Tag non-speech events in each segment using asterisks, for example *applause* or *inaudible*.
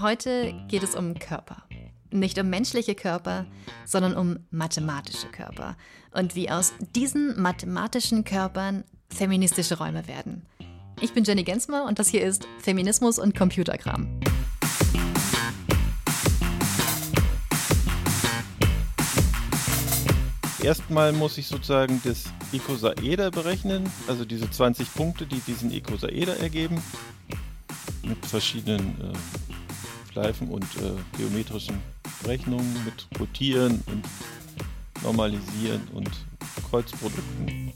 Heute geht es um Körper. Nicht um menschliche Körper, sondern um mathematische Körper. Und wie aus diesen mathematischen Körpern feministische Räume werden. Ich bin Jenny Gensmer und das hier ist Feminismus und Computerkram. Erstmal muss ich sozusagen das Icosaeder berechnen, also diese 20 Punkte, die diesen Icosaeder ergeben, mit verschiedenen äh, Schleifen und äh, geometrischen Berechnungen, mit Rotieren und Normalisieren und Kreuzprodukten.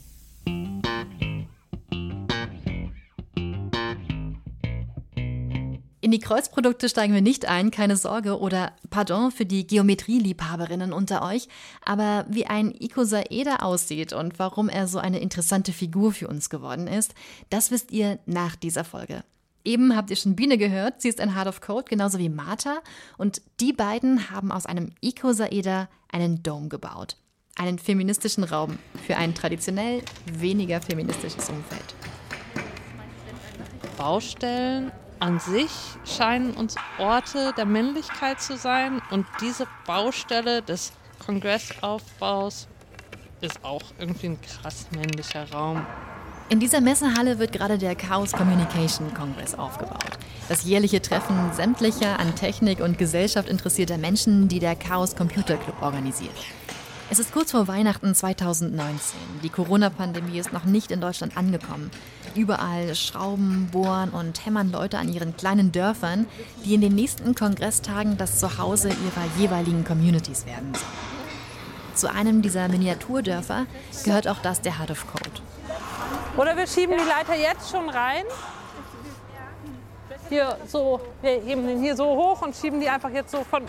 In die Kreuzprodukte steigen wir nicht ein, keine Sorge oder pardon für die Geometrieliebhaberinnen unter euch, aber wie ein Icosaeder aussieht und warum er so eine interessante Figur für uns geworden ist, das wisst ihr nach dieser Folge. Eben habt ihr schon Biene gehört, sie ist ein Heart of Code, genauso wie Martha. Und die beiden haben aus einem Icosaeder einen Dome gebaut. Einen feministischen Raum für ein traditionell weniger feministisches Umfeld. Baustellen an sich scheinen uns Orte der Männlichkeit zu sein und diese Baustelle des Kongressaufbaus ist auch irgendwie ein krass männlicher Raum. In dieser Messehalle wird gerade der Chaos Communication Congress aufgebaut. Das jährliche Treffen sämtlicher an Technik und Gesellschaft interessierter Menschen, die der Chaos Computer Club organisiert. Es ist kurz vor Weihnachten 2019. Die Corona-Pandemie ist noch nicht in Deutschland angekommen. Überall schrauben, bohren und hämmern Leute an ihren kleinen Dörfern, die in den nächsten Kongresstagen das Zuhause ihrer jeweiligen Communities werden sollen. Zu einem dieser Miniaturdörfer gehört auch das der Heart of Code. Oder wir schieben die Leiter jetzt schon rein. Hier so, wir heben den hier so hoch und schieben die einfach jetzt so von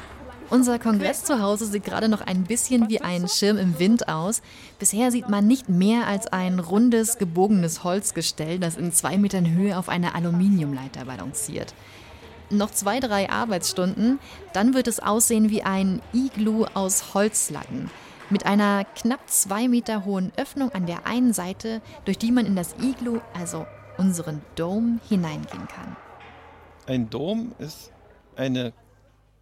unser Kongress zu Hause sieht gerade noch ein bisschen wie ein Schirm im Wind aus. Bisher sieht man nicht mehr als ein rundes, gebogenes Holzgestell, das in zwei Metern Höhe auf einer Aluminiumleiter balanciert. Noch zwei, drei Arbeitsstunden, dann wird es aussehen wie ein Iglu aus Holzlatten. Mit einer knapp zwei Meter hohen Öffnung an der einen Seite, durch die man in das Iglu, also unseren Dome, hineingehen kann. Ein Dom ist eine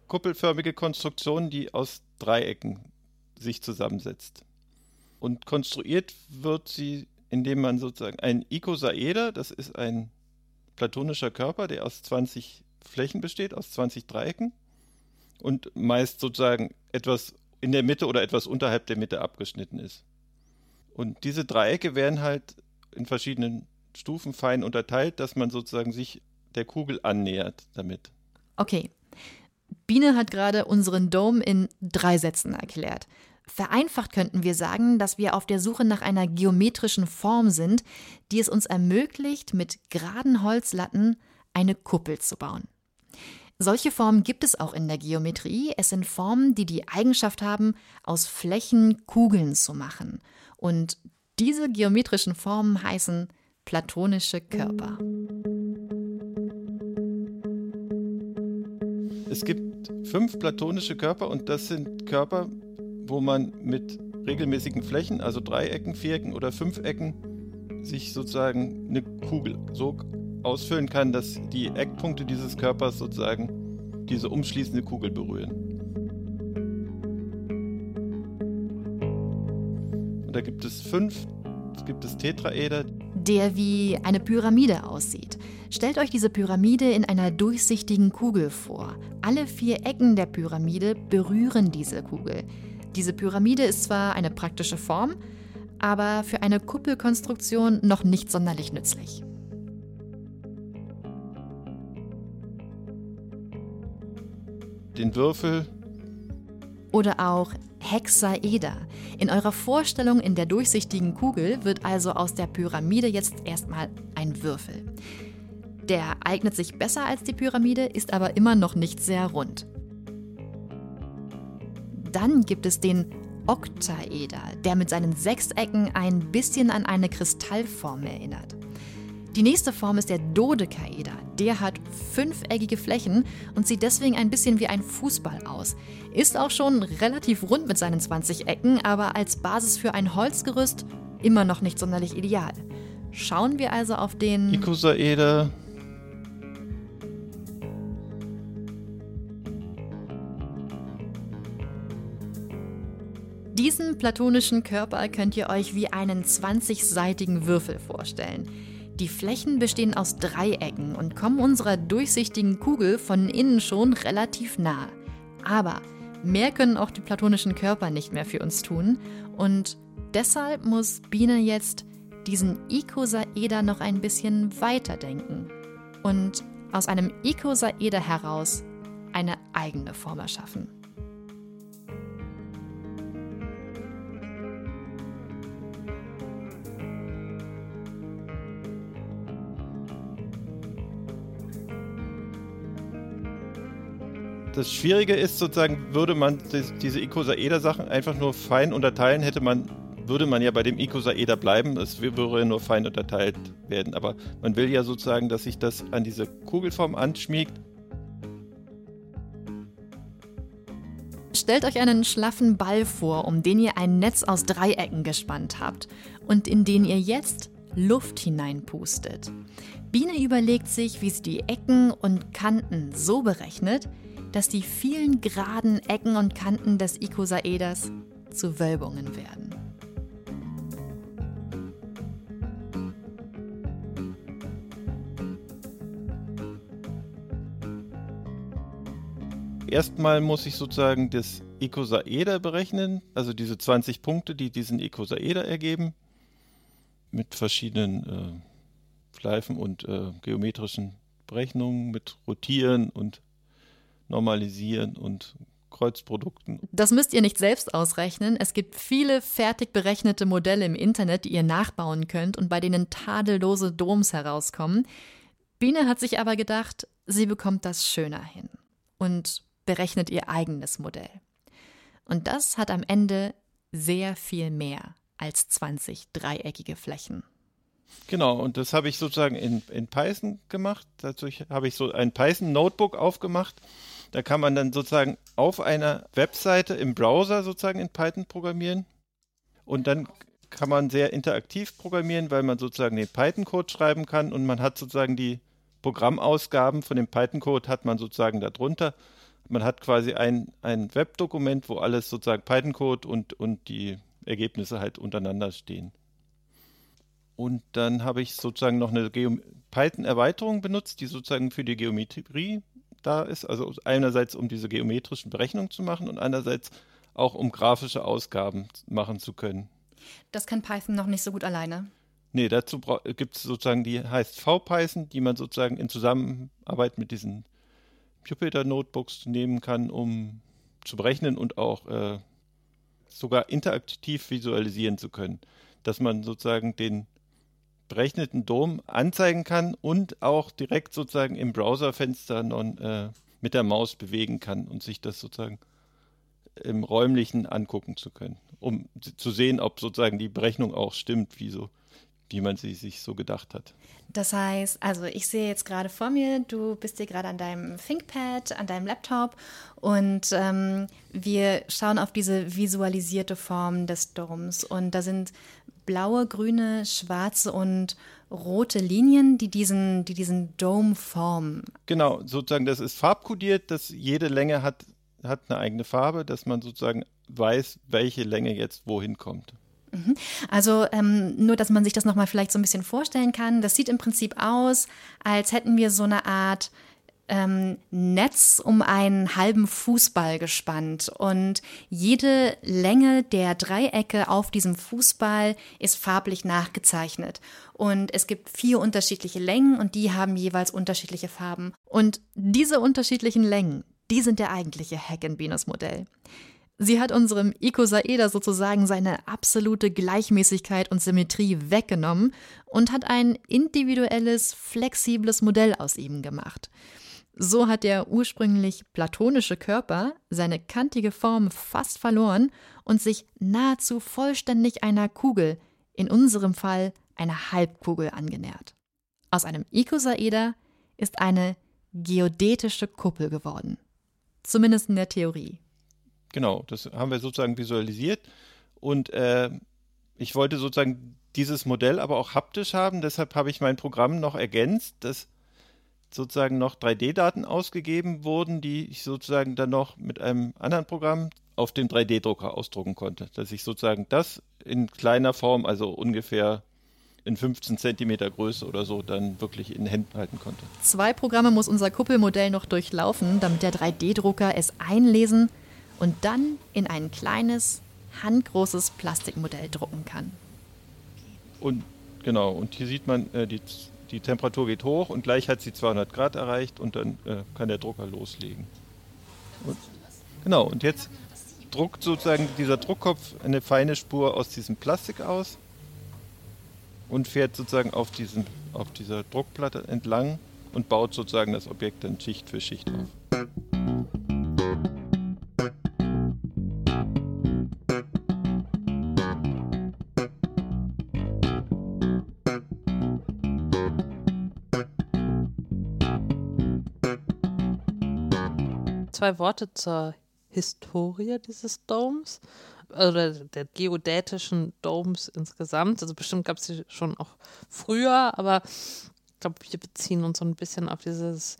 kuppelförmige Konstruktion, die aus Dreiecken sich zusammensetzt. Und konstruiert wird sie, indem man sozusagen ein Icosaeder, das ist ein platonischer Körper, der aus 20 Flächen besteht, aus 20 Dreiecken und meist sozusagen etwas in der Mitte oder etwas unterhalb der Mitte abgeschnitten ist. Und diese Dreiecke werden halt in verschiedenen Stufen fein unterteilt, dass man sozusagen sich der Kugel annähert damit. Okay, Biene hat gerade unseren Dome in drei Sätzen erklärt. Vereinfacht könnten wir sagen, dass wir auf der Suche nach einer geometrischen Form sind, die es uns ermöglicht, mit geraden Holzlatten eine Kuppel zu bauen. Solche Formen gibt es auch in der Geometrie. Es sind Formen, die die Eigenschaft haben, aus Flächen Kugeln zu machen. Und diese geometrischen Formen heißen platonische Körper. Es gibt fünf platonische Körper und das sind Körper, wo man mit regelmäßigen Flächen, also Dreiecken, Vierecken oder Fünfecken, sich sozusagen eine Kugel so ausfüllen kann, dass die Eckpunkte dieses Körpers sozusagen diese umschließende Kugel berühren. Und da gibt es fünf, es gibt es Tetraeder. Der wie eine Pyramide aussieht. Stellt euch diese Pyramide in einer durchsichtigen Kugel vor. Alle vier Ecken der Pyramide berühren diese Kugel. Diese Pyramide ist zwar eine praktische Form, aber für eine Kuppelkonstruktion noch nicht sonderlich nützlich. Den Würfel. Oder auch Hexaeder. In eurer Vorstellung in der durchsichtigen Kugel wird also aus der Pyramide jetzt erstmal ein Würfel. Der eignet sich besser als die Pyramide, ist aber immer noch nicht sehr rund. Dann gibt es den Oktaeder, der mit seinen Sechsecken ein bisschen an eine Kristallform erinnert. Die nächste Form ist der Dodekaeder. Der hat fünfeckige Flächen und sieht deswegen ein bisschen wie ein Fußball aus. Ist auch schon relativ rund mit seinen 20 Ecken, aber als Basis für ein Holzgerüst immer noch nicht sonderlich ideal. Schauen wir also auf den Ikusaeder. Diesen platonischen Körper könnt ihr euch wie einen 20-seitigen Würfel vorstellen. Die Flächen bestehen aus Dreiecken und kommen unserer durchsichtigen Kugel von innen schon relativ nah. Aber mehr können auch die platonischen Körper nicht mehr für uns tun und deshalb muss Biene jetzt diesen Icosaeder noch ein bisschen weiterdenken und aus einem Icosaeder heraus eine eigene Form erschaffen. Das Schwierige ist sozusagen, würde man diese Icosaeder-Sachen einfach nur fein unterteilen, hätte man, würde man ja bei dem Icosaeder bleiben, es würde ja nur fein unterteilt werden. Aber man will ja sozusagen, dass sich das an diese Kugelform anschmiegt. Stellt euch einen schlaffen Ball vor, um den ihr ein Netz aus Dreiecken gespannt habt und in den ihr jetzt Luft hineinpustet. Biene überlegt sich, wie sie die Ecken und Kanten so berechnet, dass die vielen geraden Ecken und Kanten des Icosaeders zu Wölbungen werden. Erstmal muss ich sozusagen das Icosaeder berechnen, also diese 20 Punkte, die diesen Icosaeder ergeben, mit verschiedenen äh, Schleifen und äh, geometrischen Berechnungen, mit Rotieren und Normalisieren und Kreuzprodukten. Das müsst ihr nicht selbst ausrechnen. Es gibt viele fertig berechnete Modelle im Internet, die ihr nachbauen könnt und bei denen tadellose Doms herauskommen. Biene hat sich aber gedacht, sie bekommt das schöner hin und berechnet ihr eigenes Modell. Und das hat am Ende sehr viel mehr als 20 dreieckige Flächen. Genau, und das habe ich sozusagen in, in Python gemacht. Dazu habe ich so ein Python-Notebook aufgemacht. Da kann man dann sozusagen auf einer Webseite im Browser sozusagen in Python programmieren. Und dann kann man sehr interaktiv programmieren, weil man sozusagen den Python-Code schreiben kann und man hat sozusagen die Programmausgaben von dem Python-Code hat man sozusagen darunter. Man hat quasi ein, ein Webdokument, wo alles sozusagen Python-Code und, und die Ergebnisse halt untereinander stehen. Und dann habe ich sozusagen noch eine Python-Erweiterung benutzt, die sozusagen für die Geometrie da ist. Also einerseits, um diese geometrischen Berechnungen zu machen und andererseits auch, um grafische Ausgaben machen zu können. Das kann Python noch nicht so gut alleine. Nee, dazu gibt es sozusagen, die heißt VPython, die man sozusagen in Zusammenarbeit mit diesen Jupyter-Notebooks nehmen kann, um zu berechnen und auch äh, sogar interaktiv visualisieren zu können. Dass man sozusagen den berechneten Dom anzeigen kann und auch direkt sozusagen im Browserfenster non, äh, mit der Maus bewegen kann und sich das sozusagen im räumlichen angucken zu können, um zu sehen, ob sozusagen die Berechnung auch stimmt, wie so wie man sie sich so gedacht hat. Das heißt, also ich sehe jetzt gerade vor mir, du bist hier gerade an deinem ThinkPad, an deinem Laptop und ähm, wir schauen auf diese visualisierte Form des Doms und da sind blaue, grüne, schwarze und rote Linien, die diesen, die diesen Dome formen. Genau, sozusagen, das ist farbkodiert, dass jede Länge hat, hat eine eigene Farbe, dass man sozusagen weiß, welche Länge jetzt wohin kommt. Mhm. Also ähm, nur, dass man sich das nochmal vielleicht so ein bisschen vorstellen kann. Das sieht im Prinzip aus, als hätten wir so eine Art ähm, Netz um einen halben Fußball gespannt. Und jede Länge der Dreiecke auf diesem Fußball ist farblich nachgezeichnet. Und es gibt vier unterschiedliche Längen und die haben jeweils unterschiedliche Farben. Und diese unterschiedlichen Längen, die sind der eigentliche Hack in Venus Modell. Sie hat unserem Icosaeder sozusagen seine absolute Gleichmäßigkeit und Symmetrie weggenommen und hat ein individuelles, flexibles Modell aus ihm gemacht. So hat der ursprünglich platonische Körper seine kantige Form fast verloren und sich nahezu vollständig einer Kugel, in unserem Fall einer Halbkugel, angenähert. Aus einem Icosaeder ist eine geodätische Kuppel geworden. Zumindest in der Theorie. Genau, das haben wir sozusagen visualisiert. Und äh, ich wollte sozusagen dieses Modell aber auch haptisch haben. Deshalb habe ich mein Programm noch ergänzt, dass sozusagen noch 3D-Daten ausgegeben wurden, die ich sozusagen dann noch mit einem anderen Programm auf dem 3D-Drucker ausdrucken konnte. Dass ich sozusagen das in kleiner Form, also ungefähr in 15 Zentimeter Größe oder so, dann wirklich in Händen halten konnte. Zwei Programme muss unser Kuppelmodell noch durchlaufen, damit der 3D-Drucker es einlesen und dann in ein kleines, handgroßes Plastikmodell drucken kann. Und genau, und hier sieht man, äh, die, die Temperatur geht hoch und gleich hat sie 200 Grad erreicht und dann äh, kann der Drucker loslegen. Und, genau, und jetzt druckt sozusagen dieser Druckkopf eine feine Spur aus diesem Plastik aus und fährt sozusagen auf, diesen, auf dieser Druckplatte entlang und baut sozusagen das Objekt dann Schicht für Schicht auf. Zwei Worte zur Historie dieses Domes oder der geodätischen Domes insgesamt. Also bestimmt gab es sie schon auch früher, aber ich glaube, wir beziehen uns so ein bisschen auf dieses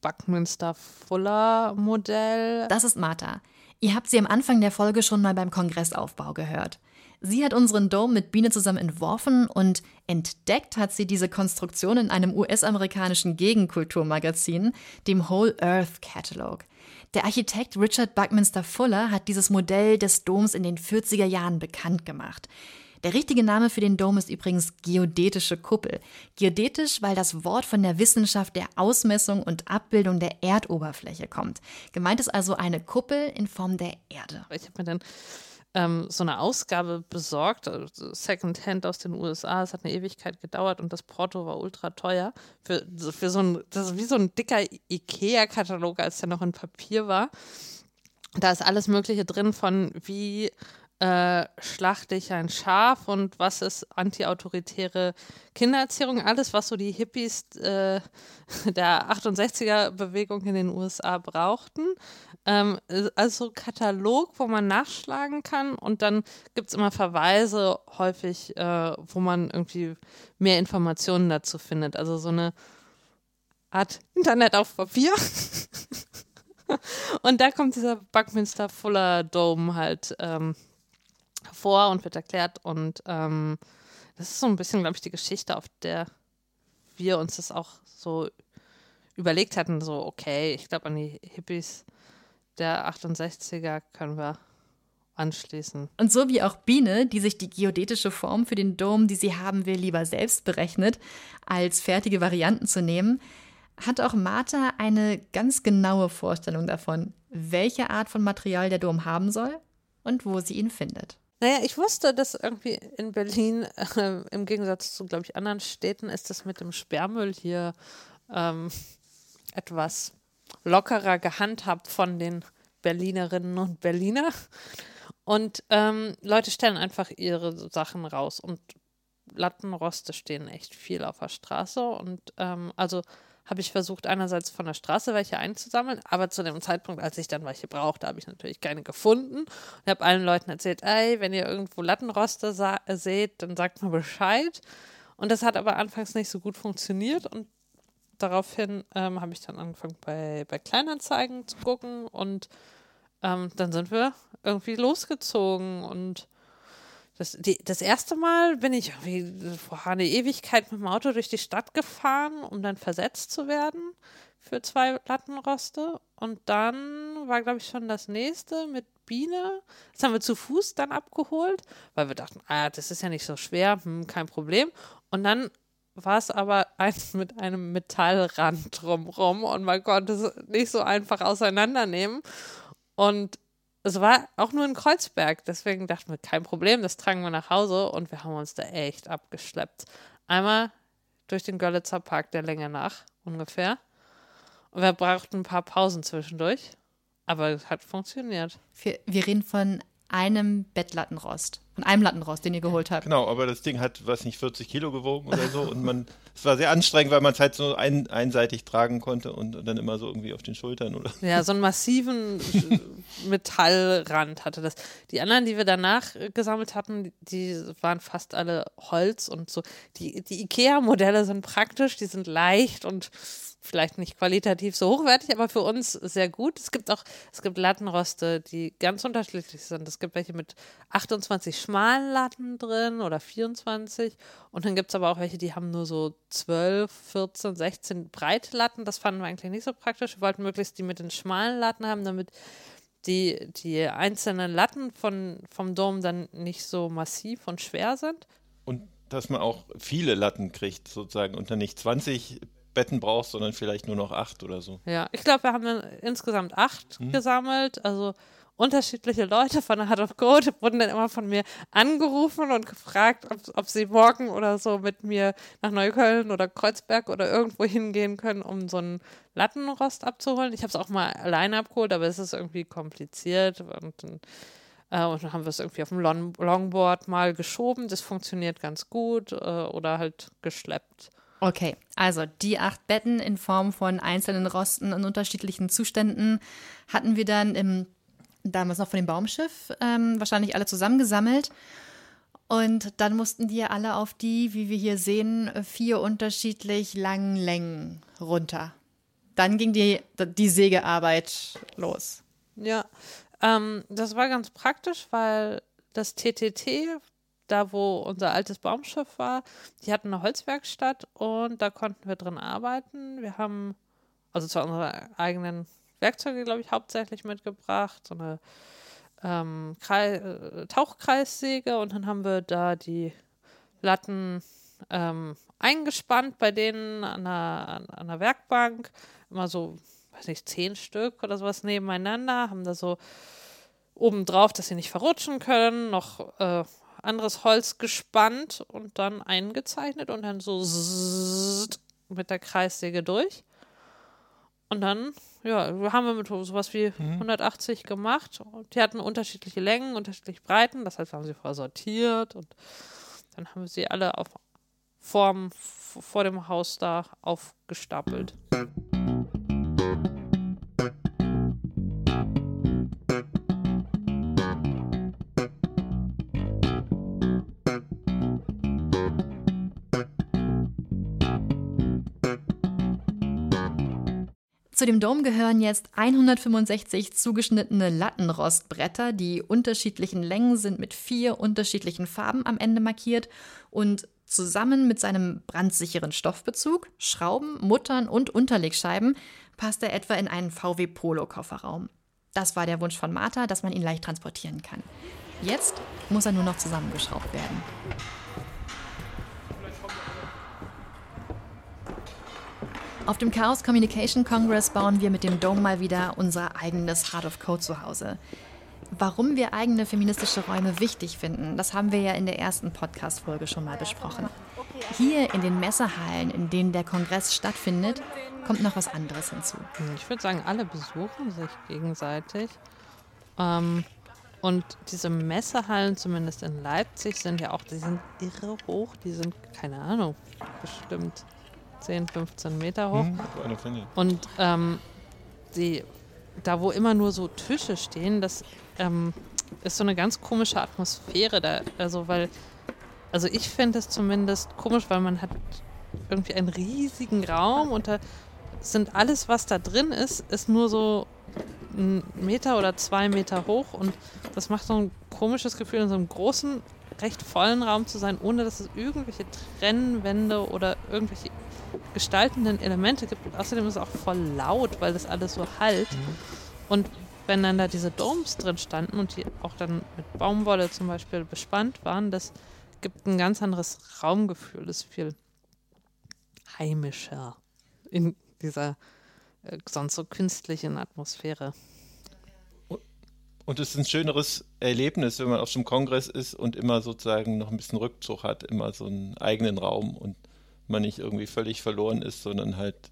Buckminster-Fuller-Modell. Das ist Martha. Ihr habt sie am Anfang der Folge schon mal beim Kongressaufbau gehört. Sie hat unseren Dome mit Biene zusammen entworfen und entdeckt hat sie diese Konstruktion in einem US-amerikanischen Gegenkulturmagazin, dem Whole Earth Catalog. Der Architekt Richard Buckminster Fuller hat dieses Modell des Doms in den 40er Jahren bekannt gemacht. Der richtige Name für den Dom ist übrigens geodätische Kuppel. Geodätisch, weil das Wort von der Wissenschaft der Ausmessung und Abbildung der Erdoberfläche kommt. Gemeint ist also eine Kuppel in Form der Erde. Ich habe mir dann ähm, so eine Ausgabe besorgt, also Secondhand aus den USA. Es hat eine Ewigkeit gedauert und das Porto war ultra teuer. Für, für so ein, das ist wie so ein dicker IKEA-Katalog, als der noch in Papier war. Da ist alles Mögliche drin von wie äh, schlachte ich ein Schaf und was ist antiautoritäre Kindererziehung, alles, was so die Hippies äh, *laughs* der 68er-Bewegung in den USA brauchten. Ähm, also Katalog, wo man nachschlagen kann und dann gibt es immer Verweise häufig, äh, wo man irgendwie mehr Informationen dazu findet. Also so eine Art Internet auf Papier. *laughs* und da kommt dieser Buckminster Fuller Dome halt ähm, vor und wird erklärt. Und ähm, das ist so ein bisschen, glaube ich, die Geschichte, auf der wir uns das auch so überlegt hatten. So, okay, ich glaube, an die Hippies der 68er können wir anschließen. Und so wie auch Biene, die sich die geodätische Form für den Dom, die sie haben will, lieber selbst berechnet, als fertige Varianten zu nehmen, hat auch Martha eine ganz genaue Vorstellung davon, welche Art von Material der Dom haben soll und wo sie ihn findet. Naja, ich wusste, dass irgendwie in Berlin, äh, im Gegensatz zu, glaube ich, anderen Städten, ist das mit dem Sperrmüll hier ähm, etwas lockerer gehandhabt von den Berlinerinnen und Berliner. Und ähm, Leute stellen einfach ihre Sachen raus und Lattenroste stehen echt viel auf der Straße. Und ähm, also habe ich versucht, einerseits von der Straße welche einzusammeln, aber zu dem Zeitpunkt, als ich dann welche brauchte, habe ich natürlich keine gefunden und habe allen Leuten erzählt, ey, wenn ihr irgendwo Lattenroste seht, dann sagt mal Bescheid. Und das hat aber anfangs nicht so gut funktioniert und daraufhin ähm, habe ich dann angefangen, bei, bei Kleinanzeigen zu gucken und ähm, dann sind wir irgendwie losgezogen und das, die, das erste Mal bin ich irgendwie vor einer Ewigkeit mit dem Auto durch die Stadt gefahren, um dann versetzt zu werden für zwei Lattenroste. Und dann war, glaube ich, schon das nächste mit Biene. Das haben wir zu Fuß dann abgeholt, weil wir dachten, ah, das ist ja nicht so schwer, hm, kein Problem. Und dann war es aber eins *laughs* mit einem Metallrand drumrum und man konnte es nicht so einfach auseinandernehmen. Und es war auch nur in Kreuzberg, deswegen dachten wir, kein Problem, das tragen wir nach Hause und wir haben uns da echt abgeschleppt. Einmal durch den Görlitzer Park der Länge nach ungefähr. Und wir brauchten ein paar Pausen zwischendurch, aber es hat funktioniert. Wir, wir reden von einem Bettlattenrost. Von einem Lattenrost, den ihr geholt habt. Genau, aber das Ding hat, was nicht, 40 Kilo gewogen oder so. und man, es war sehr anstrengend, weil man es halt so ein, einseitig tragen konnte und, und, dann immer so irgendwie auf den Schultern oder. Ja, so einen massiven *laughs* Metallrand hatte das. Die anderen, die wir danach gesammelt hatten, die waren fast alle Holz und so. Die, die IKEA-Modelle sind praktisch, die sind leicht und vielleicht nicht qualitativ so hochwertig, aber für uns sehr gut. Es gibt auch, es gibt Lattenroste, die ganz unterschiedlich sind. Es gibt welche mit 28 schmalen Latten drin oder 24 und dann gibt es aber auch welche, die haben nur so 12, 14, 16 breite Latten. Das fanden wir eigentlich nicht so praktisch. Wir wollten möglichst die mit den schmalen Latten haben, damit die, die einzelnen Latten von, vom Dom dann nicht so massiv und schwer sind. Und dass man auch viele Latten kriegt, sozusagen, und dann nicht 20 Betten brauchst, sondern vielleicht nur noch acht oder so. Ja, ich glaube, wir haben insgesamt acht mhm. gesammelt. Also unterschiedliche Leute von der Heart of Code wurden dann immer von mir angerufen und gefragt, ob, ob, sie morgen oder so mit mir nach Neukölln oder Kreuzberg oder irgendwo hingehen können, um so einen Lattenrost abzuholen. Ich habe es auch mal alleine abgeholt, aber es ist irgendwie kompliziert und dann, äh, und dann haben wir es irgendwie auf dem Long Longboard mal geschoben. Das funktioniert ganz gut äh, oder halt geschleppt. Okay, also die acht Betten in Form von einzelnen Rosten in unterschiedlichen Zuständen hatten wir dann im, damals noch von dem Baumschiff, ähm, wahrscheinlich alle zusammengesammelt. Und dann mussten die alle auf die, wie wir hier sehen, vier unterschiedlich langen Längen runter. Dann ging die, die Sägearbeit los. Ja, ähm, das war ganz praktisch, weil das TTT da wo unser altes Baumschiff war, die hatten eine Holzwerkstatt und da konnten wir drin arbeiten. Wir haben also zwar unsere eigenen Werkzeuge, glaube ich, hauptsächlich mitgebracht, so eine ähm, äh, Tauchkreissäge und dann haben wir da die Latten ähm, eingespannt bei denen an einer, an einer Werkbank, immer so, weiß nicht, zehn Stück oder sowas nebeneinander, haben da so obendrauf, dass sie nicht verrutschen können, noch äh, anderes Holz gespannt und dann eingezeichnet und dann so mit der Kreissäge durch. Und dann, ja, haben wir mit sowas wie mhm. 180 gemacht. Und die hatten unterschiedliche Längen, unterschiedliche Breiten. Das heißt, wir haben sie vorher sortiert und dann haben wir sie alle auf Form vor dem Haus da aufgestapelt. Zu dem Dom gehören jetzt 165 zugeschnittene Lattenrostbretter, die unterschiedlichen Längen sind mit vier unterschiedlichen Farben am Ende markiert und zusammen mit seinem brandsicheren Stoffbezug, Schrauben, Muttern und Unterlegscheiben passt er etwa in einen VW Polo Kofferraum. Das war der Wunsch von Martha, dass man ihn leicht transportieren kann. Jetzt muss er nur noch zusammengeschraubt werden. Auf dem Chaos Communication Congress bauen wir mit dem Dome mal wieder unser eigenes Heart of Code zu Hause. Warum wir eigene feministische Räume wichtig finden, das haben wir ja in der ersten Podcast-Folge schon mal besprochen. Hier in den Messehallen, in denen der Kongress stattfindet, kommt noch was anderes hinzu. Ich würde sagen, alle besuchen sich gegenseitig. Ähm, und diese Messehallen, zumindest in Leipzig, sind ja auch, die sind irre hoch. Die sind, keine Ahnung, bestimmt 10, 15 Meter hoch. Hm, und ähm, die, da, wo immer nur so Tische stehen, das ähm, ist so eine ganz komische Atmosphäre da. Also, weil, also ich finde es zumindest komisch, weil man hat irgendwie einen riesigen Raum und da sind alles, was da drin ist, ist nur so ein Meter oder zwei Meter hoch und das macht so ein komisches Gefühl, in so einem großen, recht vollen Raum zu sein, ohne dass es irgendwelche Trennwände oder irgendwelche gestaltenden Elemente gibt. Und außerdem ist es auch voll laut, weil das alles so halt. Und wenn dann da diese Domes drin standen und die auch dann mit Baumwolle zum Beispiel bespannt waren, das gibt ein ganz anderes Raumgefühl. Das ist viel heimischer in dieser äh, sonst so künstlichen Atmosphäre. Und es ist ein schöneres Erlebnis, wenn man auf so einem Kongress ist und immer sozusagen noch ein bisschen Rückzug hat, immer so einen eigenen Raum und man nicht irgendwie völlig verloren ist, sondern halt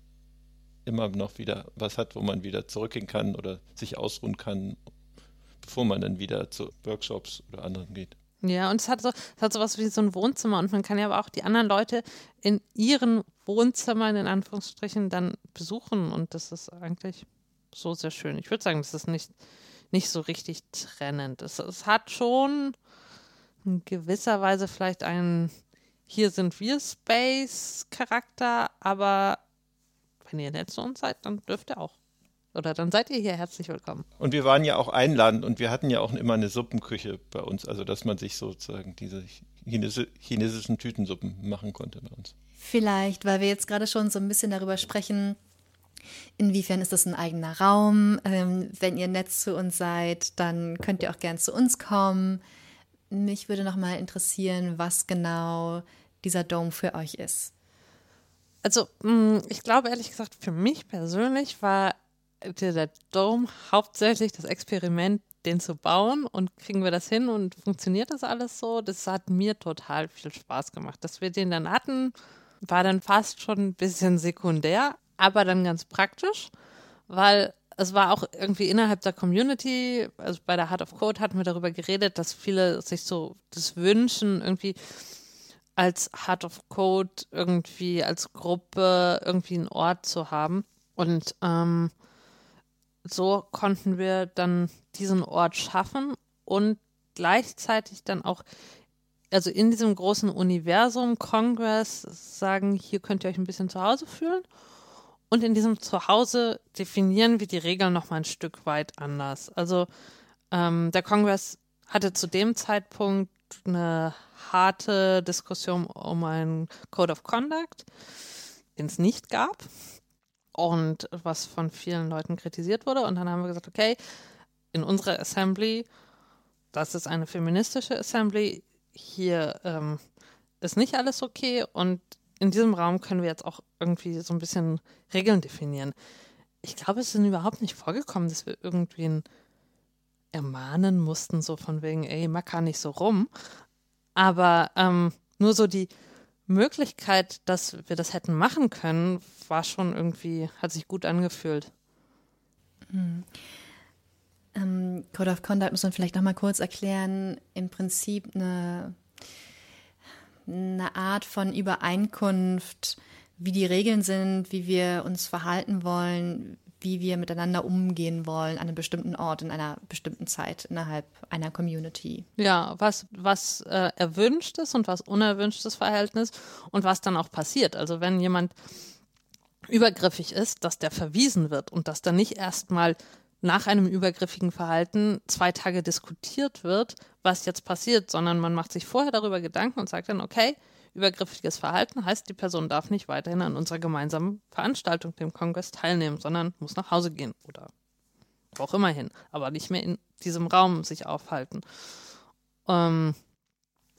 immer noch wieder was hat, wo man wieder zurückgehen kann oder sich ausruhen kann, bevor man dann wieder zu Workshops oder anderen geht. Ja, und es hat so, es hat sowas wie so ein Wohnzimmer und man kann ja aber auch die anderen Leute in ihren Wohnzimmern in Anführungsstrichen dann besuchen und das ist eigentlich so sehr schön. Ich würde sagen, das ist nicht, nicht so richtig trennend. Es, es hat schon in gewisser Weise vielleicht einen hier sind wir Space-Charakter, aber wenn ihr nett zu uns seid, dann dürft ihr auch. Oder dann seid ihr hier herzlich willkommen. Und wir waren ja auch einladend und wir hatten ja auch immer eine Suppenküche bei uns, also dass man sich sozusagen diese Chinesi chinesischen Tütensuppen machen konnte bei uns. Vielleicht, weil wir jetzt gerade schon so ein bisschen darüber sprechen, inwiefern ist das ein eigener Raum. Ähm, wenn ihr nett zu uns seid, dann könnt ihr auch gern zu uns kommen. Mich würde noch mal interessieren, was genau dieser Dome für euch ist. Also, mm, ich glaube ehrlich gesagt, für mich persönlich war der Dome hauptsächlich das Experiment, den zu bauen und kriegen wir das hin und funktioniert das alles so? Das hat mir total viel Spaß gemacht. Dass wir den dann hatten, war dann fast schon ein bisschen sekundär, aber dann ganz praktisch, weil es war auch irgendwie innerhalb der Community, also bei der Heart of Code hatten wir darüber geredet, dass viele sich so das wünschen, irgendwie als Heart of Code irgendwie als Gruppe irgendwie einen Ort zu haben. Und ähm, so konnten wir dann diesen Ort schaffen und gleichzeitig dann auch, also in diesem großen Universum Congress sagen, hier könnt ihr euch ein bisschen zu Hause fühlen. Und in diesem Zuhause definieren wir die Regeln noch mal ein Stück weit anders. Also ähm, der Kongress hatte zu dem Zeitpunkt eine harte Diskussion um einen Code of Conduct, den es nicht gab und was von vielen Leuten kritisiert wurde. Und dann haben wir gesagt, okay, in unserer Assembly, das ist eine feministische Assembly, hier ähm, ist nicht alles okay und in diesem Raum können wir jetzt auch irgendwie so ein bisschen Regeln definieren. Ich glaube, es ist überhaupt nicht vorgekommen, dass wir irgendwen ermahnen mussten, so von wegen, ey, macker nicht so rum. Aber ähm, nur so die Möglichkeit, dass wir das hätten machen können, war schon irgendwie, hat sich gut angefühlt. Hm. Ähm, Code of Conduct muss man vielleicht noch mal kurz erklären. Im Prinzip eine, eine Art von Übereinkunft, wie die Regeln sind, wie wir uns verhalten wollen, wie wir miteinander umgehen wollen an einem bestimmten Ort in einer bestimmten Zeit innerhalb einer Community. Ja, was, was äh, erwünschtes und was unerwünschtes Verhältnis und was dann auch passiert. Also wenn jemand übergriffig ist, dass der verwiesen wird und dass dann nicht erstmal nach einem übergriffigen Verhalten zwei Tage diskutiert wird, was jetzt passiert, sondern man macht sich vorher darüber Gedanken und sagt dann, okay, Übergriffiges Verhalten heißt, die Person darf nicht weiterhin an unserer gemeinsamen Veranstaltung, dem Kongress, teilnehmen, sondern muss nach Hause gehen oder auch immer hin, aber nicht mehr in diesem Raum sich aufhalten. Ähm,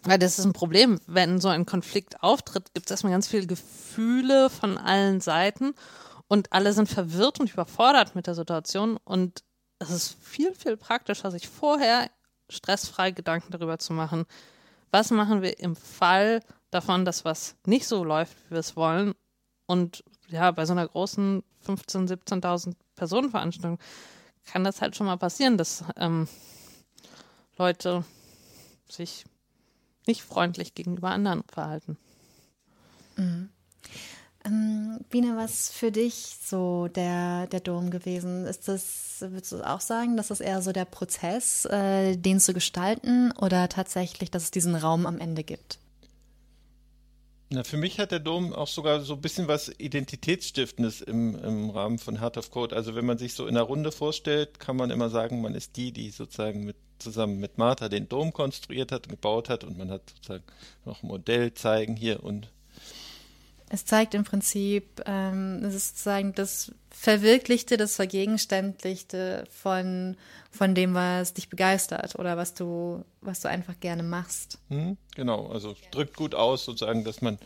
weil das ist ein Problem, wenn so ein Konflikt auftritt, gibt es erstmal ganz viele Gefühle von allen Seiten und alle sind verwirrt und überfordert mit der Situation und es ist viel, viel praktischer, sich vorher stressfrei Gedanken darüber zu machen, was machen wir im Fall davon, dass was nicht so läuft, wie wir es wollen. Und ja, bei so einer großen 15.000, 17.000 Personen Veranstaltung kann das halt schon mal passieren, dass ähm, Leute sich nicht freundlich gegenüber anderen verhalten. Mhm. Ähm, Biene, was für dich so der, der Dom gewesen? Ist das, würdest du auch sagen, dass das eher so der Prozess, äh, den zu gestalten oder tatsächlich, dass es diesen Raum am Ende gibt? Na, für mich hat der Dom auch sogar so ein bisschen was Identitätsstiftendes im, im Rahmen von Heart of Code. Also wenn man sich so in einer Runde vorstellt, kann man immer sagen, man ist die, die sozusagen mit, zusammen mit Martha den Dom konstruiert hat gebaut hat und man hat sozusagen noch ein Modell zeigen hier und es zeigt im Prinzip, ähm, es ist sozusagen das Verwirklichte, das Vergegenständlichte von, von dem, was dich begeistert oder was du, was du einfach gerne machst. Hm, genau, also drückt gut aus, sozusagen, dass man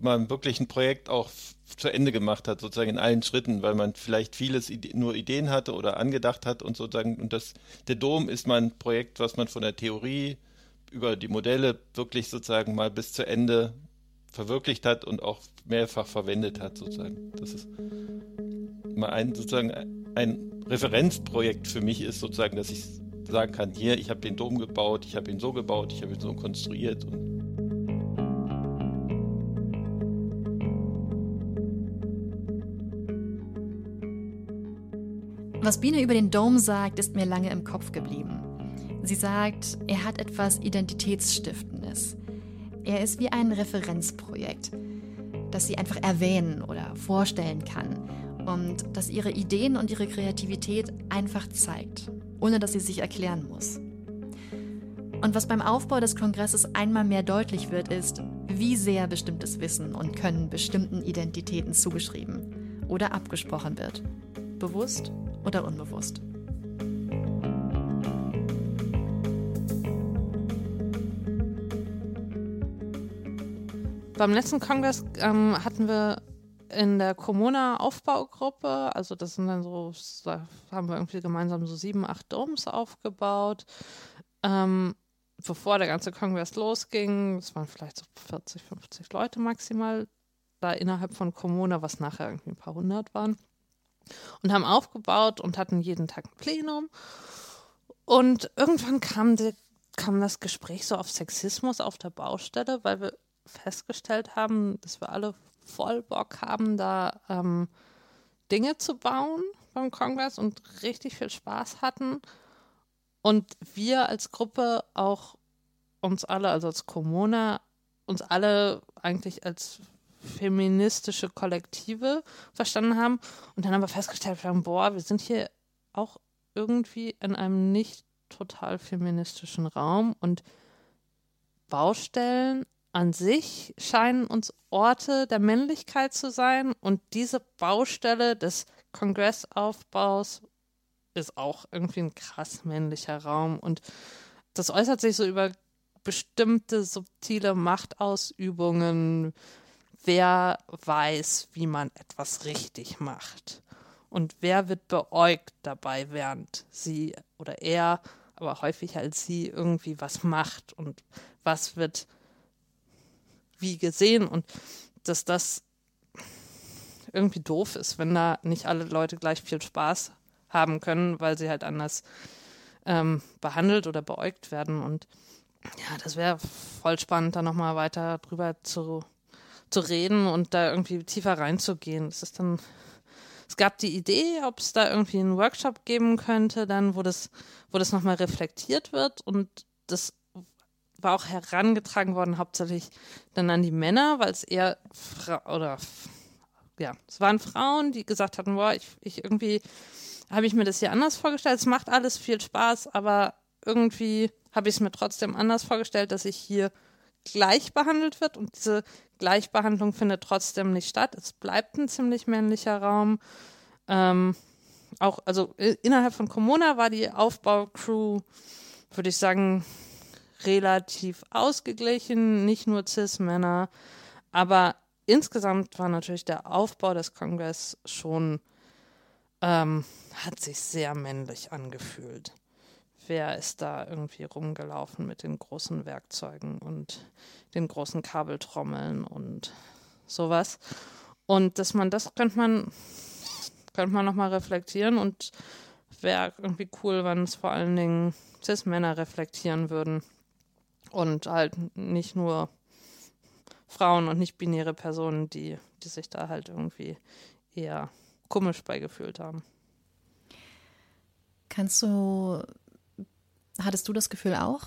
mal wirklich ein Projekt auch zu Ende gemacht hat, sozusagen in allen Schritten, weil man vielleicht vieles nur Ideen hatte oder angedacht hat und sozusagen, und das, der Dom ist mal ein Projekt, was man von der Theorie über die Modelle wirklich sozusagen mal bis zu Ende verwirklicht hat und auch mehrfach verwendet hat, sozusagen. Das ist mal ein sozusagen ein Referenzprojekt für mich ist, sozusagen, dass ich sagen kann, hier, ich habe den Dom gebaut, ich habe ihn so gebaut, ich habe ihn so konstruiert und Was Biene über den Dom sagt, ist mir lange im Kopf geblieben. Sie sagt, er hat etwas Identitätsstiftendes. Er ist wie ein Referenzprojekt. das sie einfach erwähnen oder vorstellen kann und das ihre Ideen und ihre Kreativität einfach zeigt, ohne dass sie sich erklären muss. Und was beim Aufbau des Kongresses einmal mehr deutlich wird, ist, wie sehr bestimmtes Wissen und Können bestimmten Identitäten zugeschrieben oder abgesprochen wird. Bewusst oder unbewusst. Beim letzten Kongress ähm, hatten wir in der Kommuna-Aufbaugruppe, also das sind dann so, da haben wir irgendwie gemeinsam so sieben, acht Domes aufgebaut. Ähm, bevor der ganze Kongress losging, es waren vielleicht so 40, 50 Leute maximal da innerhalb von Kommuna, was nachher irgendwie ein paar hundert waren. Und haben aufgebaut und hatten jeden Tag ein Plenum. Und irgendwann kam, die, kam das Gespräch so auf Sexismus auf der Baustelle, weil wir festgestellt haben, dass wir alle voll Bock haben, da ähm, Dinge zu bauen beim Kongress und richtig viel Spaß hatten. Und wir als Gruppe auch uns alle, also als Kommune, uns alle eigentlich als feministische Kollektive verstanden haben. Und dann haben wir festgestellt haben, boah, wir sind hier auch irgendwie in einem nicht total feministischen Raum und Baustellen an sich scheinen uns Orte der Männlichkeit zu sein und diese Baustelle des Kongressaufbaus ist auch irgendwie ein krass männlicher Raum und das äußert sich so über bestimmte subtile Machtausübungen. Wer weiß, wie man etwas richtig macht? Und wer wird beäugt dabei, während sie oder er, aber häufig als sie irgendwie was macht? Und was wird wie gesehen? Und dass das irgendwie doof ist, wenn da nicht alle Leute gleich viel Spaß haben können, weil sie halt anders ähm, behandelt oder beäugt werden. Und ja, das wäre voll spannend, da nochmal weiter drüber zu, zu reden und da irgendwie tiefer reinzugehen. Es ist dann, es gab die Idee, ob es da irgendwie einen Workshop geben könnte, dann, wo das, wo das nochmal reflektiert wird und das war auch herangetragen worden, hauptsächlich dann an die Männer, weil es eher Fra oder ja, es waren Frauen, die gesagt hatten, boah, ich, ich irgendwie habe ich mir das hier anders vorgestellt. Es macht alles viel Spaß, aber irgendwie habe ich es mir trotzdem anders vorgestellt, dass ich hier gleich behandelt wird und diese Gleichbehandlung findet trotzdem nicht statt. Es bleibt ein ziemlich männlicher Raum. Ähm, auch, also innerhalb von Comuna war die Aufbaucrew, würde ich sagen, relativ ausgeglichen, nicht nur Cis-Männer, aber insgesamt war natürlich der Aufbau des Kongress schon, ähm, hat sich sehr männlich angefühlt. Wer ist da irgendwie rumgelaufen mit den großen Werkzeugen und den großen Kabeltrommeln und sowas. Und dass man, das könnte man, könnte man nochmal reflektieren und wäre irgendwie cool, wenn es vor allen Dingen Cis-Männer reflektieren würden und halt nicht nur Frauen und nicht binäre Personen, die, die sich da halt irgendwie eher komisch beigefühlt haben. Kannst du Hattest du das Gefühl auch?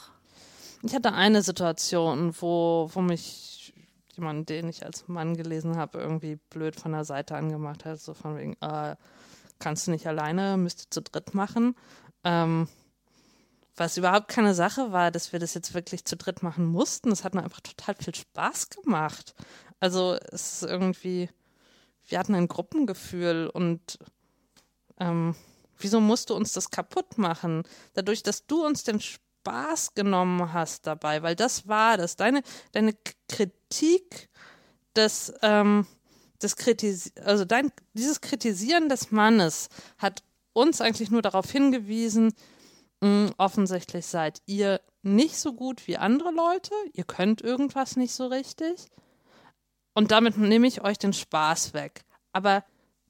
Ich hatte eine Situation, wo, wo mich jemand, den ich als Mann gelesen habe, irgendwie blöd von der Seite angemacht hat, so von wegen, äh, kannst du nicht alleine, müsst ihr zu dritt machen. Ähm, was überhaupt keine Sache war, dass wir das jetzt wirklich zu dritt machen mussten. Es hat mir einfach total viel Spaß gemacht. Also es ist irgendwie, wir hatten ein Gruppengefühl und ähm, Wieso musst du uns das kaputt machen? Dadurch, dass du uns den Spaß genommen hast dabei, weil das war das. Deine, deine Kritik des, ähm, des Kritis also dein, dieses Kritisieren des Mannes hat uns eigentlich nur darauf hingewiesen, mh, hm, offensichtlich seid ihr nicht so gut wie andere Leute, ihr könnt irgendwas nicht so richtig. Und damit nehme ich euch den Spaß weg. Aber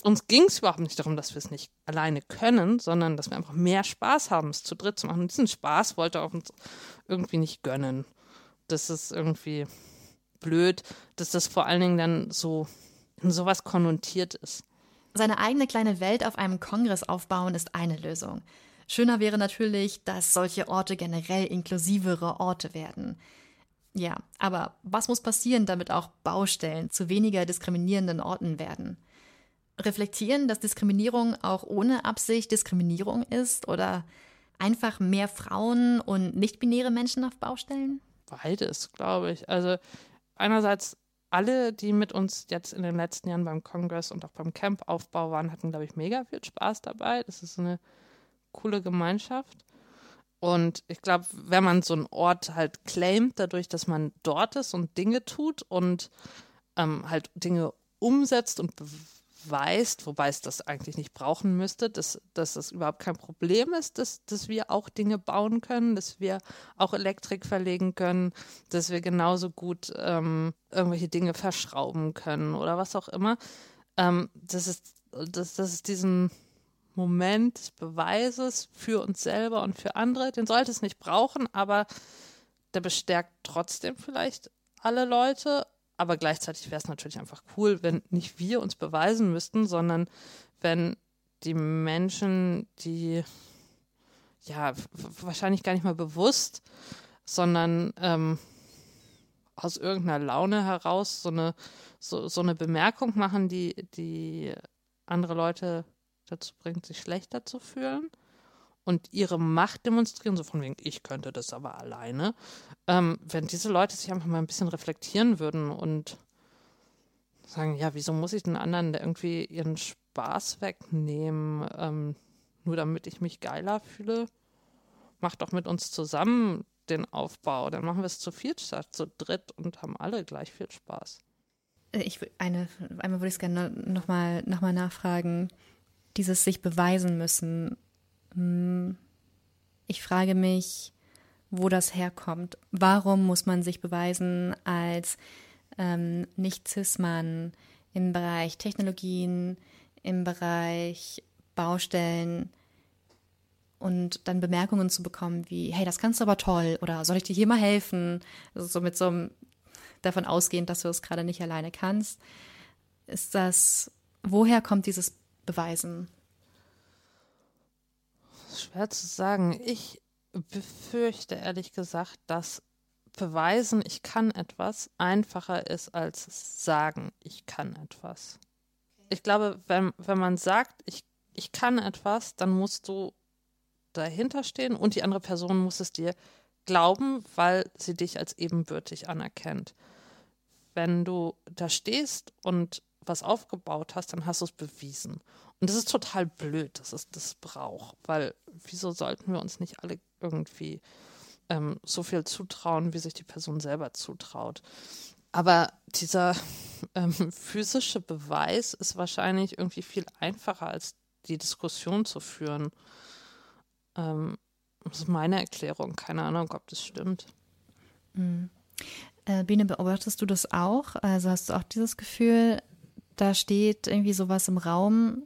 uns ging es überhaupt nicht darum, dass wir es nicht alleine können, sondern dass wir einfach mehr Spaß haben, es zu dritt zu machen. Und diesen Spaß wollte er uns irgendwie nicht gönnen. Das ist irgendwie blöd, dass das vor allen Dingen dann so in sowas konnotiert ist. Seine eigene kleine Welt auf einem Kongress aufbauen ist eine Lösung. Schöner wäre natürlich, dass solche Orte generell inklusivere Orte werden. Ja, aber was muss passieren, damit auch Baustellen zu weniger diskriminierenden Orten werden? Reflektieren, dass Diskriminierung auch ohne Absicht Diskriminierung ist oder einfach mehr Frauen und nicht-binäre Menschen auf Baustellen? Beides, glaube ich. Also einerseits alle, die mit uns jetzt in den letzten Jahren beim Kongress und auch beim Camp-Aufbau waren, hatten, glaube ich, mega viel Spaß dabei. Das ist eine coole Gemeinschaft. Und ich glaube, wenn man so einen Ort halt claimt, dadurch, dass man dort ist und Dinge tut und ähm, halt Dinge umsetzt und beweist, wobei es das eigentlich nicht brauchen müsste, dass, dass das überhaupt kein Problem ist, dass, dass wir auch Dinge bauen können, dass wir auch Elektrik verlegen können, dass wir genauso gut ähm, irgendwelche Dinge verschrauben können oder was auch immer. Ähm, das ist, dass, dass es diesen Moment des Beweises für uns selber und für andere. Den sollte es nicht brauchen, aber der bestärkt trotzdem vielleicht alle Leute. Aber gleichzeitig wäre es natürlich einfach cool, wenn nicht wir uns beweisen müssten, sondern wenn die Menschen, die ja wahrscheinlich gar nicht mal bewusst, sondern ähm, aus irgendeiner Laune heraus so eine, so, so eine Bemerkung machen, die, die andere Leute dazu bringt, sich schlechter zu fühlen und ihre Macht demonstrieren, so von wegen, ich könnte das aber alleine, ähm, wenn diese Leute sich einfach mal ein bisschen reflektieren würden und sagen, ja, wieso muss ich den anderen irgendwie ihren Spaß wegnehmen, ähm, nur damit ich mich geiler fühle? Mach doch mit uns zusammen den Aufbau, dann machen wir es zu viert statt zu dritt und haben alle gleich viel Spaß. Ich eine, einmal würde ich es gerne nochmal noch mal nachfragen dieses sich beweisen müssen. Hm, ich frage mich, wo das herkommt. Warum muss man sich beweisen als ähm, Nicht-Cis-Mann im Bereich Technologien, im Bereich Baustellen und dann Bemerkungen zu bekommen wie, hey, das kannst du aber toll oder soll ich dir hier mal helfen? Also so mit so einem davon ausgehend, dass du es gerade nicht alleine kannst. Ist das, woher kommt dieses beweisen? Schwer zu sagen. Ich befürchte ehrlich gesagt, dass beweisen, ich kann etwas, einfacher ist als sagen, ich kann etwas. Ich glaube, wenn, wenn man sagt, ich, ich kann etwas, dann musst du dahinter stehen und die andere Person muss es dir glauben, weil sie dich als ebenbürtig anerkennt. Wenn du da stehst und was aufgebaut hast, dann hast du es bewiesen. Und das ist total blöd, dass es das braucht, weil wieso sollten wir uns nicht alle irgendwie ähm, so viel zutrauen, wie sich die Person selber zutraut? Aber dieser *laughs* ähm, physische Beweis ist wahrscheinlich irgendwie viel einfacher, als die Diskussion zu führen. Ähm, das ist meine Erklärung. Keine Ahnung, ob das stimmt. Mhm. Äh, Biene, beobachtest du das auch? Also hast du auch dieses Gefühl, da steht irgendwie sowas im Raum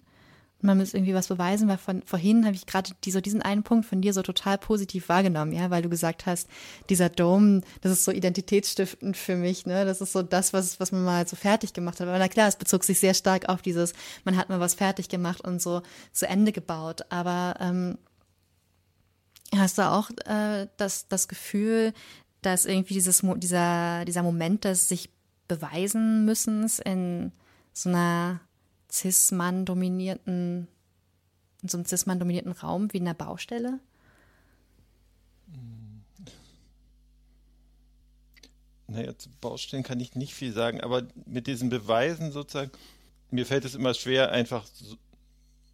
man muss irgendwie was beweisen, weil von vorhin habe ich gerade die, so diesen einen Punkt von dir so total positiv wahrgenommen, ja, weil du gesagt hast, dieser Dom, das ist so identitätsstiftend für mich, ne? Das ist so das, was, was man mal so fertig gemacht hat. Aber na klar, es bezog sich sehr stark auf dieses, man hat mal was fertig gemacht und so zu Ende gebaut. Aber ähm, hast du auch äh, das, das Gefühl, dass irgendwie dieses, dieser, dieser Moment des sich beweisen müssen in so einer Cis-Mann-dominierten, in so einem Cis-Mann-dominierten Raum wie in einer Baustelle? Naja, zu Baustellen kann ich nicht viel sagen, aber mit diesen Beweisen sozusagen, mir fällt es immer schwer, einfach,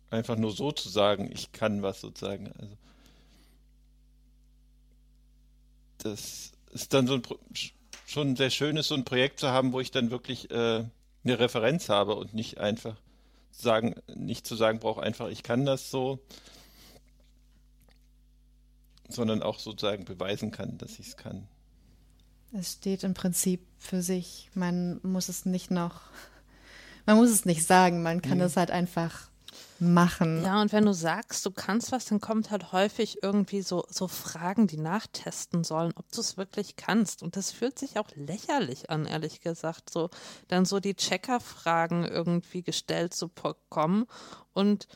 einfach nur so zu sagen, ich kann was sozusagen. Also, das ist dann so ein, schon sehr schön ist, so ein Projekt zu haben, wo ich dann wirklich äh, eine Referenz habe und nicht einfach sagen, nicht zu sagen brauche, einfach ich kann das so, sondern auch sozusagen beweisen kann, dass ich es kann. Es steht im Prinzip für sich. Man muss es nicht noch, *laughs* man muss es nicht sagen, man kann es halt einfach machen. Ja, und wenn du sagst, du kannst was, dann kommt halt häufig irgendwie so, so Fragen, die nachtesten sollen, ob du es wirklich kannst. Und das fühlt sich auch lächerlich an, ehrlich gesagt. So, dann so die Checker-Fragen irgendwie gestellt zu bekommen. Und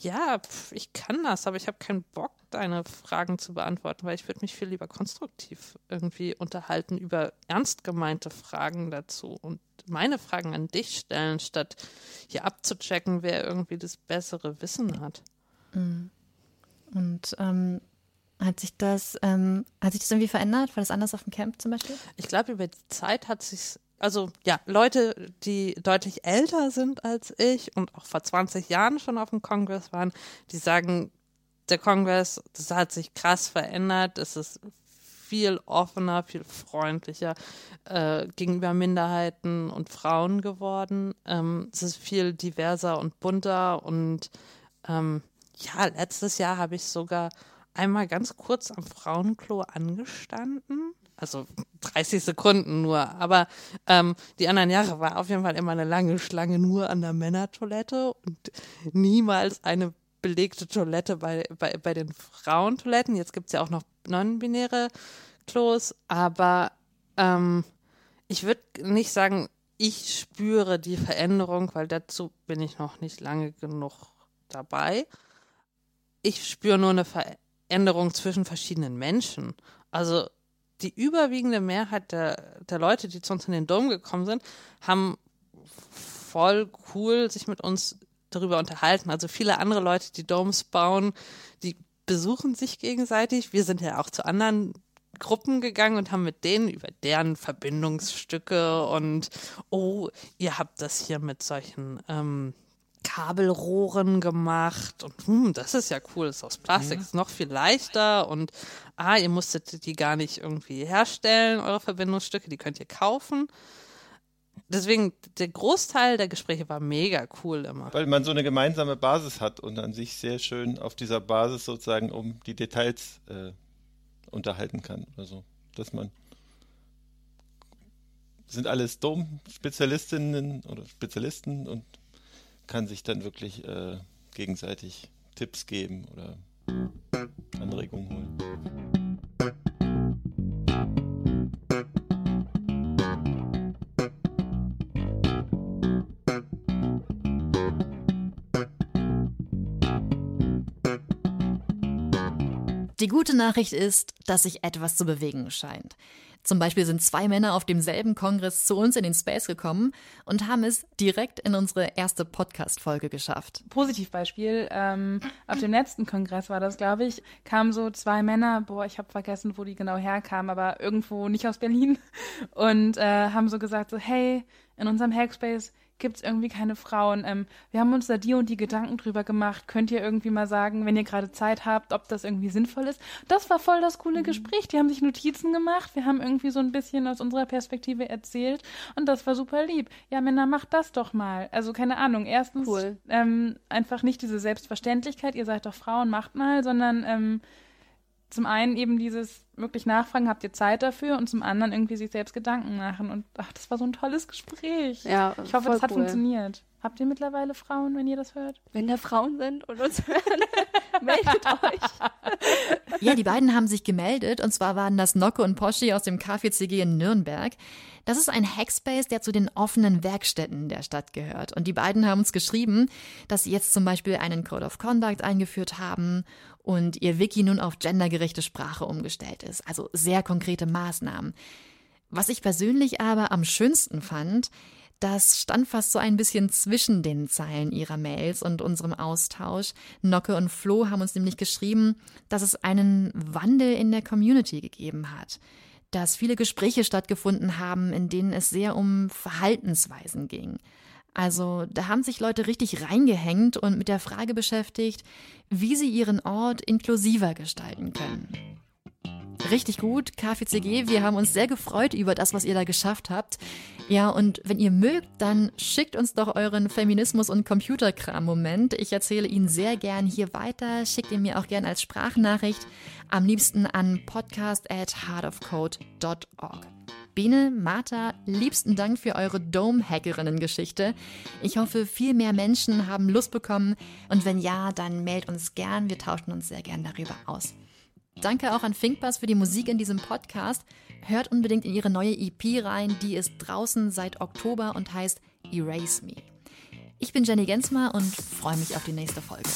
Ja, pf, ich kann das, aber ich habe keinen Bock, deine Fragen zu beantworten, weil ich würde mich viel lieber konstruktiv irgendwie unterhalten über ernst gemeinte Fragen dazu und meine Fragen an dich stellen, statt hier abzuchecken, wer irgendwie das bessere Wissen hat. Und ähm, hat sich das, ähm, hat sich das irgendwie verändert? War das anders auf dem Camp zum Beispiel? Ich glaube, über die Zeit hat sich also ja, Leute, die deutlich älter sind als ich und auch vor 20 Jahren schon auf dem Kongress waren, die sagen, der Kongress, das hat sich krass verändert, es ist viel offener, viel freundlicher äh, gegenüber Minderheiten und Frauen geworden. Ähm, es ist viel diverser und bunter und ähm, ja, letztes Jahr habe ich sogar einmal ganz kurz am Frauenklo angestanden. Also 30 Sekunden nur. Aber ähm, die anderen Jahre war auf jeden Fall immer eine lange Schlange nur an der Männertoilette und niemals eine belegte Toilette bei, bei, bei den Frauentoiletten. Jetzt gibt es ja auch noch non-binäre Klos, aber ähm, ich würde nicht sagen, ich spüre die Veränderung, weil dazu bin ich noch nicht lange genug dabei. Ich spüre nur eine Veränderung zwischen verschiedenen Menschen. Also die überwiegende Mehrheit der, der Leute, die zu uns in den Dom gekommen sind, haben voll cool sich mit uns darüber unterhalten. Also viele andere Leute, die Domes bauen, die besuchen sich gegenseitig. Wir sind ja auch zu anderen Gruppen gegangen und haben mit denen über deren Verbindungsstücke und oh, ihr habt das hier mit solchen ähm, Kabelrohren gemacht und hm, das ist ja cool, ist aus Plastik, ist noch viel leichter und ah, ihr musstet die gar nicht irgendwie herstellen, eure Verbindungsstücke, die könnt ihr kaufen. Deswegen, der Großteil der Gespräche war mega cool immer. Weil man so eine gemeinsame Basis hat und dann sich sehr schön auf dieser Basis sozusagen um die Details äh, unterhalten kann. Also, dass man sind alles Dom-Spezialistinnen oder Spezialisten und kann sich dann wirklich äh, gegenseitig Tipps geben oder Anregungen holen. Die gute Nachricht ist, dass sich etwas zu bewegen scheint. Zum Beispiel sind zwei Männer auf demselben Kongress zu uns in den Space gekommen und haben es direkt in unsere erste Podcast-Folge geschafft. Positivbeispiel, ähm, auf dem letzten Kongress war das, glaube ich, kamen so zwei Männer, boah, ich habe vergessen, wo die genau herkamen, aber irgendwo nicht aus Berlin und äh, haben so gesagt, so, hey, in unserem Hackspace gibt es irgendwie keine Frauen. Ähm, wir haben uns da die und die Gedanken drüber gemacht. Könnt ihr irgendwie mal sagen, wenn ihr gerade Zeit habt, ob das irgendwie sinnvoll ist? Das war voll das coole mhm. Gespräch. Die haben sich Notizen gemacht. Wir haben irgendwie so ein bisschen aus unserer Perspektive erzählt und das war super lieb. Ja, Männer, macht das doch mal. Also keine Ahnung. Erstens cool. ähm, einfach nicht diese Selbstverständlichkeit, ihr seid doch Frauen, macht mal, sondern ähm, zum einen eben dieses wirklich nachfragen, habt ihr Zeit dafür und zum anderen irgendwie sich selbst Gedanken machen. Und ach, das war so ein tolles Gespräch. Ja, ich hoffe, das hat cool. funktioniert. Habt ihr mittlerweile Frauen, wenn ihr das hört? Wenn da Frauen sind und uns hören, *laughs* meldet euch. Ja, die beiden haben sich gemeldet und zwar waren das Nocke und Poschi aus dem KVCG in Nürnberg. Das ist ein Hackspace, der zu den offenen Werkstätten der Stadt gehört. Und die beiden haben uns geschrieben, dass sie jetzt zum Beispiel einen Code of Conduct eingeführt haben und ihr Wiki nun auf gendergerechte Sprache umgestellt ist. Also sehr konkrete Maßnahmen. Was ich persönlich aber am schönsten fand, das stand fast so ein bisschen zwischen den Zeilen ihrer Mails und unserem Austausch. Nocke und Flo haben uns nämlich geschrieben, dass es einen Wandel in der Community gegeben hat, dass viele Gespräche stattgefunden haben, in denen es sehr um Verhaltensweisen ging. Also da haben sich Leute richtig reingehängt und mit der Frage beschäftigt, wie sie ihren Ort inklusiver gestalten können. Richtig gut, KFCG. Wir haben uns sehr gefreut über das, was ihr da geschafft habt. Ja, und wenn ihr mögt, dann schickt uns doch euren Feminismus- und Computerkram-Moment. Ich erzähle ihn sehr gern hier weiter. Schickt ihn mir auch gern als Sprachnachricht. Am liebsten an podcast at heartofcode.org. Bene, Martha, liebsten Dank für eure Dome-Hackerinnen-Geschichte. Ich hoffe, viel mehr Menschen haben Lust bekommen. Und wenn ja, dann meldet uns gern. Wir tauschen uns sehr gern darüber aus. Danke auch an Finkbass für die Musik in diesem Podcast. Hört unbedingt in ihre neue EP rein, die ist draußen seit Oktober und heißt Erase Me. Ich bin Jenny Gensmer und freue mich auf die nächste Folge.